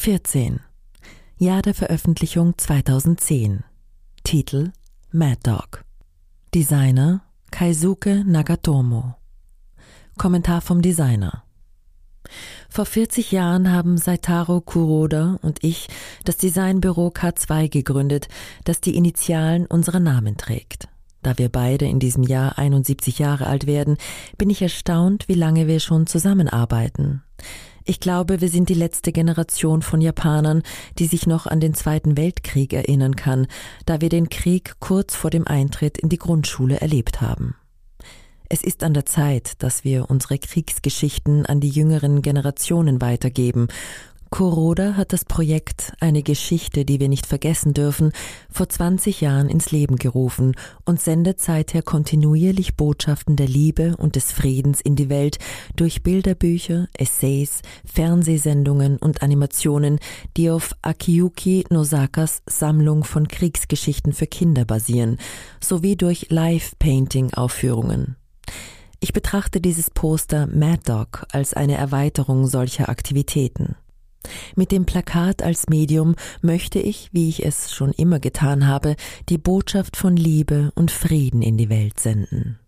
14. Jahr der Veröffentlichung 2010. Titel Mad Dog. Designer Kaisuke Nagatomo. Kommentar vom Designer. Vor 40 Jahren haben Saitaro Kuroda und ich das Designbüro K2 gegründet, das die Initialen unserer Namen trägt. Da wir beide in diesem Jahr 71 Jahre alt werden, bin ich erstaunt, wie lange wir schon zusammenarbeiten. Ich glaube, wir sind die letzte Generation von Japanern, die sich noch an den Zweiten Weltkrieg erinnern kann, da wir den Krieg kurz vor dem Eintritt in die Grundschule erlebt haben. Es ist an der Zeit, dass wir unsere Kriegsgeschichten an die jüngeren Generationen weitergeben Kuroda hat das Projekt Eine Geschichte, die wir nicht vergessen dürfen, vor 20 Jahren ins Leben gerufen und sendet seither kontinuierlich Botschaften der Liebe und des Friedens in die Welt durch Bilderbücher, Essays, Fernsehsendungen und Animationen, die auf Akiyuki Nosakas Sammlung von Kriegsgeschichten für Kinder basieren, sowie durch Live-Painting-Aufführungen. Ich betrachte dieses Poster Mad Dog als eine Erweiterung solcher Aktivitäten. Mit dem Plakat als Medium möchte ich, wie ich es schon immer getan habe, die Botschaft von Liebe und Frieden in die Welt senden.